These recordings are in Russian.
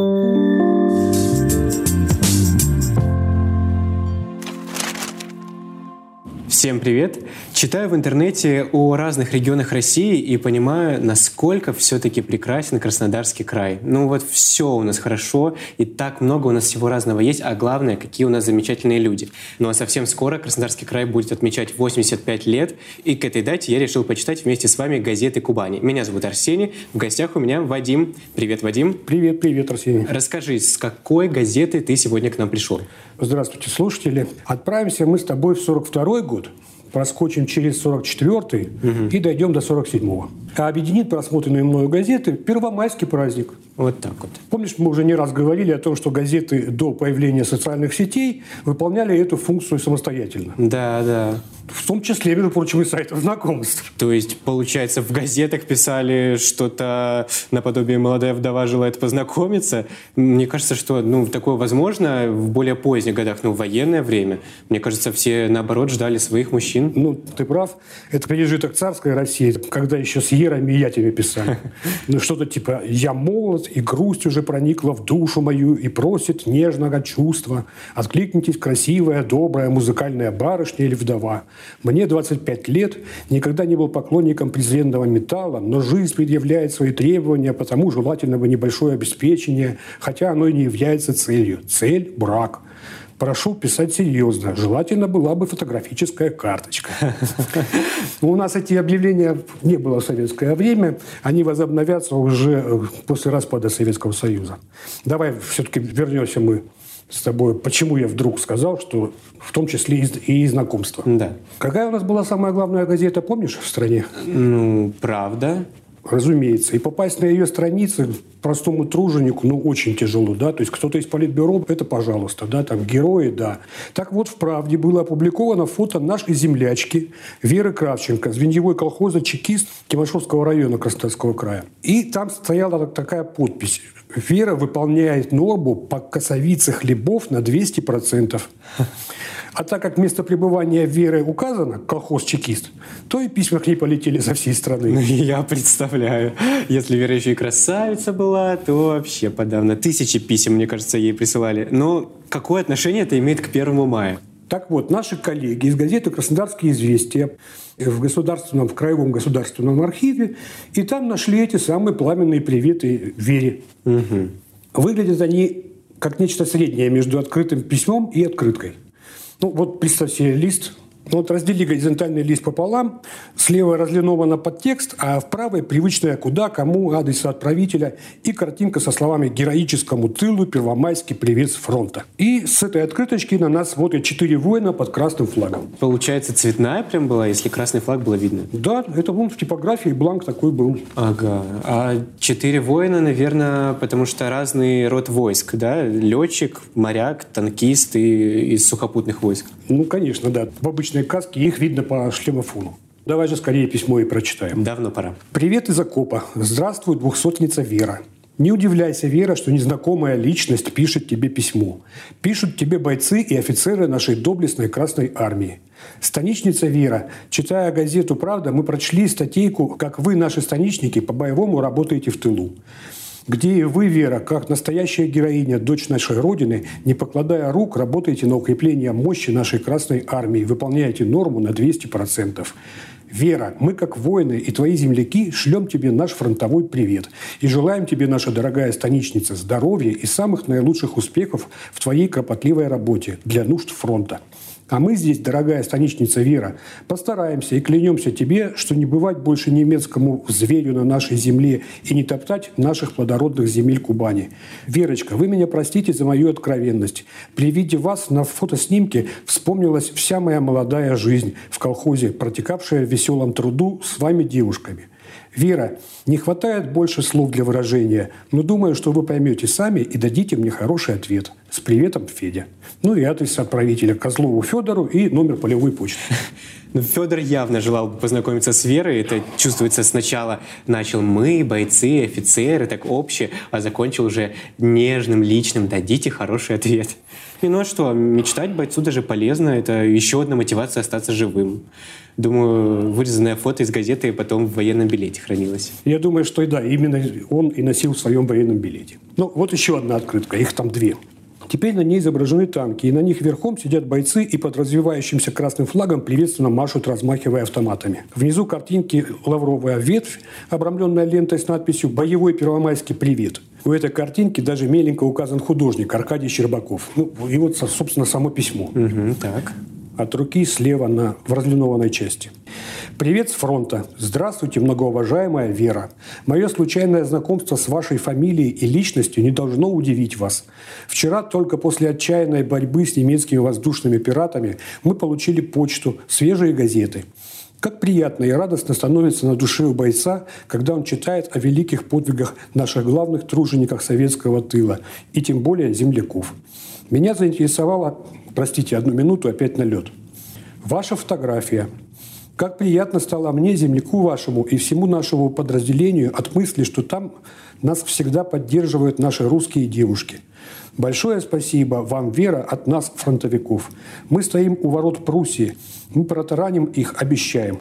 Thank you. Всем привет! Читаю в интернете о разных регионах России и понимаю, насколько все-таки прекрасен Краснодарский край. Ну вот все у нас хорошо, и так много у нас всего разного есть, а главное, какие у нас замечательные люди. Ну а совсем скоро Краснодарский край будет отмечать 85 лет, и к этой дате я решил почитать вместе с вами газеты Кубани. Меня зовут Арсений, в гостях у меня Вадим. Привет, Вадим. Привет, привет, Арсений. Расскажи, с какой газеты ты сегодня к нам пришел? Здравствуйте, слушатели. Отправимся мы с тобой в 42 год, проскочим через 44-й угу. и дойдем до 47-го. А объединит просмотренные мною газеты Первомайский праздник. Вот так вот. Помнишь, мы уже не раз говорили о том, что газеты до появления социальных сетей выполняли эту функцию самостоятельно. Да, да. В том числе, между прочим, и сайтов знакомств. То есть, получается, в газетах писали что-то наподобие «Молодая вдова желает познакомиться». Мне кажется, что ну, такое возможно в более поздних годах, ну, в военное время. Мне кажется, все, наоборот, ждали своих мужчин. Ну, ты прав. Это пережиток царской России, когда еще с Ерами и я тебе писали. Ну, что-то типа «Я молод, и грусть уже проникла в душу мою, и просит нежного чувства. Откликнитесь, красивая, добрая, музыкальная барышня или вдова». Мне 25 лет, никогда не был поклонником презренного металла, но жизнь предъявляет свои требования, потому желательно бы небольшое обеспечение, хотя оно и не является целью. Цель – брак. Прошу писать серьезно. Желательно была бы фотографическая карточка. У нас эти объявления не было в советское время. Они возобновятся уже э, после распада Советского Союза. Давай все-таки вернемся мы с тобой, почему я вдруг сказал, что в том числе и, и знакомство. Да. Какая у нас была самая главная газета, помнишь, в стране? Ну, правда. Разумеется. И попасть на ее страницы простому труженику, ну, очень тяжело, да. То есть кто-то из политбюро, это пожалуйста, да, там герои, да. Так вот, в «Правде» было опубликовано фото нашей землячки Веры Кравченко, звеньевой колхоза «Чекист» Тимошевского района Краснодарского края. И там стояла такая подпись Вера выполняет норму по косовице хлебов на 200%. А так как место пребывания Веры указано, колхоз-чекист, то и письма к ней полетели со всей страны. Ну, я представляю. Если Вера еще и красавица была, то вообще подавно. Тысячи писем, мне кажется, ей присылали. Но какое отношение это имеет к первому мая? Так вот, наши коллеги из газеты «Краснодарские известия» в государственном, в краевом государственном архиве, и там нашли эти самые пламенные приветы Вере. Угу. Выглядят они как нечто среднее между открытым письмом и открыткой. Ну, вот представь себе лист вот раздели горизонтальный лист пополам, слева разлиновано под текст, а в правой привычная куда, кому, адрес отправителя и картинка со словами «Героическому тылу, первомайский привет с фронта». И с этой открыточки на нас смотрят четыре воина под красным флагом. Получается, цветная прям была, если красный флаг было видно? Да, это вон в типографии бланк такой был. Ага. А четыре воина, наверное, потому что разный род войск, да? Летчик, моряк, танкист и из сухопутных войск. Ну, конечно, да. В обычной солнечной каски, их видно по шлемофону. Давай же скорее письмо и прочитаем. Давно пора. Привет из окопа. Здравствуй, двухсотница Вера. Не удивляйся, Вера, что незнакомая личность пишет тебе письмо. Пишут тебе бойцы и офицеры нашей доблестной Красной Армии. Станичница Вера. Читая газету «Правда», мы прочли статейку «Как вы, наши станичники, по-боевому работаете в тылу» где вы, Вера, как настоящая героиня, дочь нашей Родины, не покладая рук, работаете на укрепление мощи нашей Красной Армии, выполняете норму на 200%. Вера, мы как воины и твои земляки шлем тебе наш фронтовой привет и желаем тебе, наша дорогая станичница, здоровья и самых наилучших успехов в твоей кропотливой работе для нужд фронта. А мы здесь, дорогая станичница Вера, постараемся и клянемся тебе, что не бывать больше немецкому зверю на нашей земле и не топтать наших плодородных земель Кубани. Верочка, вы меня простите за мою откровенность. При виде вас на фотоснимке вспомнилась вся моя молодая жизнь в колхозе, протекавшая в веселом труду с вами девушками. Вера, не хватает больше слов для выражения, но думаю, что вы поймете сами и дадите мне хороший ответ. С приветом, Федя. Ну и адрес отправителя Козлову Федору и номер полевой почты. Ну, Федор явно желал познакомиться с Верой. Это чувствуется сначала. Начал мы, бойцы, офицеры, так общее, а закончил уже нежным, личным. Дадите хороший ответ. И ну а что, мечтать бойцу даже полезно. Это еще одна мотивация остаться живым. Думаю, вырезанное фото из газеты потом в военном билете хранилось. Я думаю, что и да, именно он и носил в своем военном билете. Ну, вот еще одна открытка, их там две. Теперь на ней изображены танки, и на них верхом сидят бойцы и под развивающимся красным флагом приветственно машут, размахивая автоматами. Внизу картинки лавровая ветвь, обрамленная лентой с надписью «Боевой первомайский привет». У этой картинки даже меленько указан художник Аркадий Щербаков. Ну, и вот, собственно, само письмо. Угу, так. От руки слева на, в разлинованной части. Привет с фронта. Здравствуйте, многоуважаемая Вера. Мое случайное знакомство с вашей фамилией и личностью не должно удивить вас. Вчера только после отчаянной борьбы с немецкими воздушными пиратами мы получили почту, свежие газеты. Как приятно и радостно становится на душе у бойца, когда он читает о великих подвигах наших главных тружениках советского тыла, и тем более земляков. Меня заинтересовало, простите, одну минуту, опять на лед. Ваша фотография – как приятно стало мне, земляку вашему и всему нашему подразделению от мысли, что там нас всегда поддерживают наши русские девушки. Большое спасибо вам, Вера, от нас, фронтовиков. Мы стоим у ворот Пруссии. Мы протараним их, обещаем.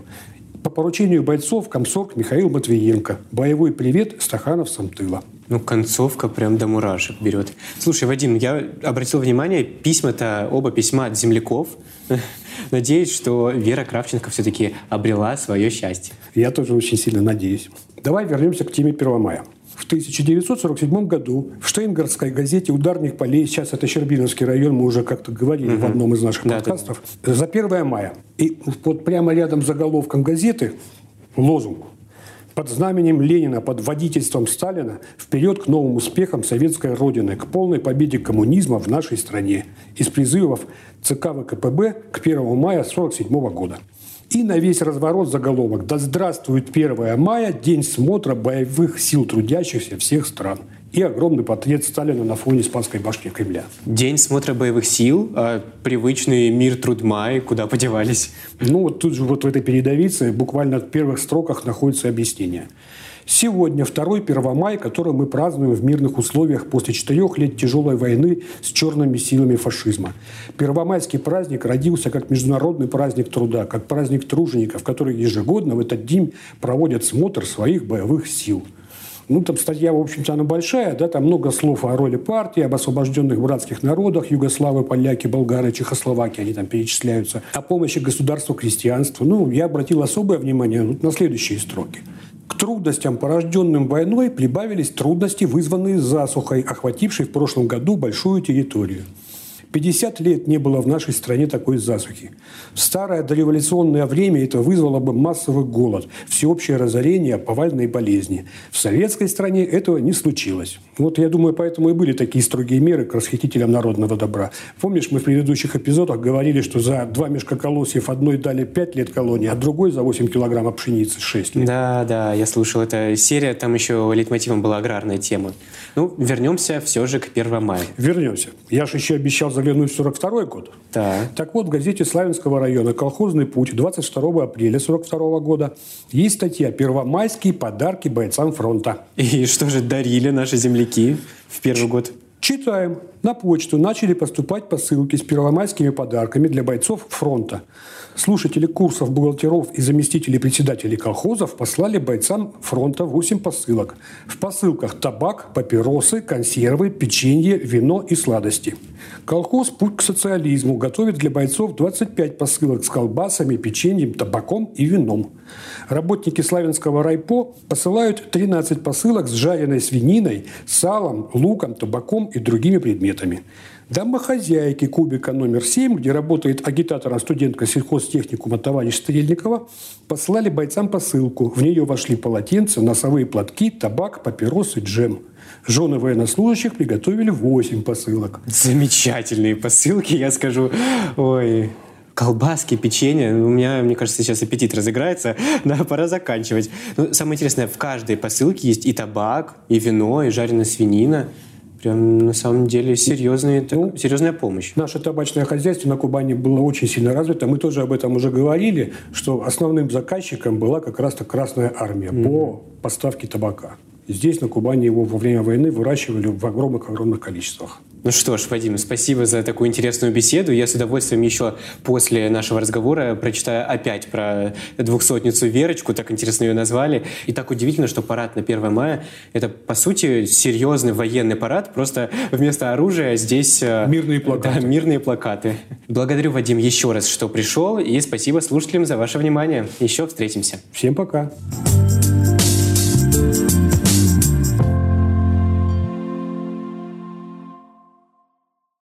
По поручению бойцов комсорг Михаил Матвиенко. Боевой привет стахановцам тыла. Ну, концовка прям до мурашек берет. Слушай, Вадим, я обратил внимание, письма-то, оба письма от земляков. Надеюсь, что Вера Кравченко все-таки обрела свое счастье. Я тоже очень сильно надеюсь. Давай вернемся к теме 1 мая. В 1947 году в Штейнгардской газете «Ударник полей», сейчас это Щербиновский район, мы уже как-то говорили угу. в одном из наших да, подкастов, да. за 1 мая. И вот прямо рядом с заголовком газеты лозунг под знаменем Ленина, под водительством Сталина вперед к новым успехам советской Родины, к полной победе коммунизма в нашей стране. Из призывов ЦК ВКПБ к 1 мая 1947 года. И на весь разворот заголовок «Да здравствует 1 мая, день смотра боевых сил трудящихся всех стран» и огромный портрет Сталина на фоне Спасской башни Кремля. День смотра боевых сил, а привычный мир Трудмай, куда подевались? Ну, вот тут же вот в этой передовице буквально в первых строках находится объяснение. Сегодня второй Первомай, который мы празднуем в мирных условиях после четырех лет тяжелой войны с черными силами фашизма. Первомайский праздник родился как международный праздник труда, как праздник тружеников, который ежегодно в этот день проводят смотр своих боевых сил – ну, там статья, в общем-то, она большая, да, там много слов о роли партии, об освобожденных братских народах, югославы, поляки, болгары, чехословаки, они там перечисляются, о помощи государству крестьянству. Ну, я обратил особое внимание на следующие строки. К трудностям, порожденным войной, прибавились трудности, вызванные засухой, охватившей в прошлом году большую территорию. 50 лет не было в нашей стране такой засухи. В старое дореволюционное время это вызвало бы массовый голод, всеобщее разорение, повальные болезни. В советской стране этого не случилось. Вот я думаю, поэтому и были такие строгие меры к расхитителям народного добра. Помнишь, мы в предыдущих эпизодах говорили, что за два мешка колосьев одной дали 5 лет колонии, а другой за 8 килограммов пшеницы 6 лет. Да, да, я слушал эту серию, там еще лейтмотивом была аграрная тема. Ну, вернемся все же к 1 мая. Вернемся. Я же еще обещал заглянуть в 42 год. Да. Так вот, в газете Славянского района «Колхозный путь» 22 апреля 42 года есть статья «Первомайские подарки бойцам фронта». И что же дарили наши земляки в первый год? Читаем. На почту начали поступать посылки с первомайскими подарками для бойцов фронта. Слушатели курсов бухгалтеров и заместителей председателей колхозов послали бойцам фронта 8 посылок. В посылках табак, папиросы, консервы, печенье, вино и сладости. Колхоз «Путь к социализму» готовит для бойцов 25 посылок с колбасами, печеньем, табаком и вином. Работники Славянского райпо посылают 13 посылок с жареной свининой, салом, луком, табаком и другими предметами. Домохозяйки кубика номер 7, где работает агитатором студентка сельхозтехникума товарищ Стрельникова, послали бойцам посылку. В нее вошли полотенца, носовые платки, табак, папиросы, джем. Жены военнослужащих приготовили 8 посылок. Замечательные посылки, я скажу. Ой, колбаски, печенье. У меня, мне кажется, сейчас аппетит разыграется. Да, пора заканчивать. Но ну, самое интересное, в каждой посылке есть и табак, и вино, и жареная свинина. Прям на самом деле серьезная, ну, серьезная помощь. Наше табачное хозяйство на Кубани было очень сильно развито. Мы тоже об этом уже говорили, что основным заказчиком была как раз-то Красная Армия mm-hmm. по поставке табака. Здесь, на Кубани, его во время войны выращивали в огромных-огромных количествах. Ну что ж, Вадим, спасибо за такую интересную беседу. Я с удовольствием еще после нашего разговора прочитаю опять про двухсотницу Верочку, так интересно ее назвали. И так удивительно, что парад на 1 мая – это, по сути, серьезный военный парад, просто вместо оружия здесь… Э, мирные плакаты. Да, мирные плакаты. Благодарю, Вадим, еще раз, что пришел, и спасибо слушателям за ваше внимание. Еще встретимся. Всем пока. Пока.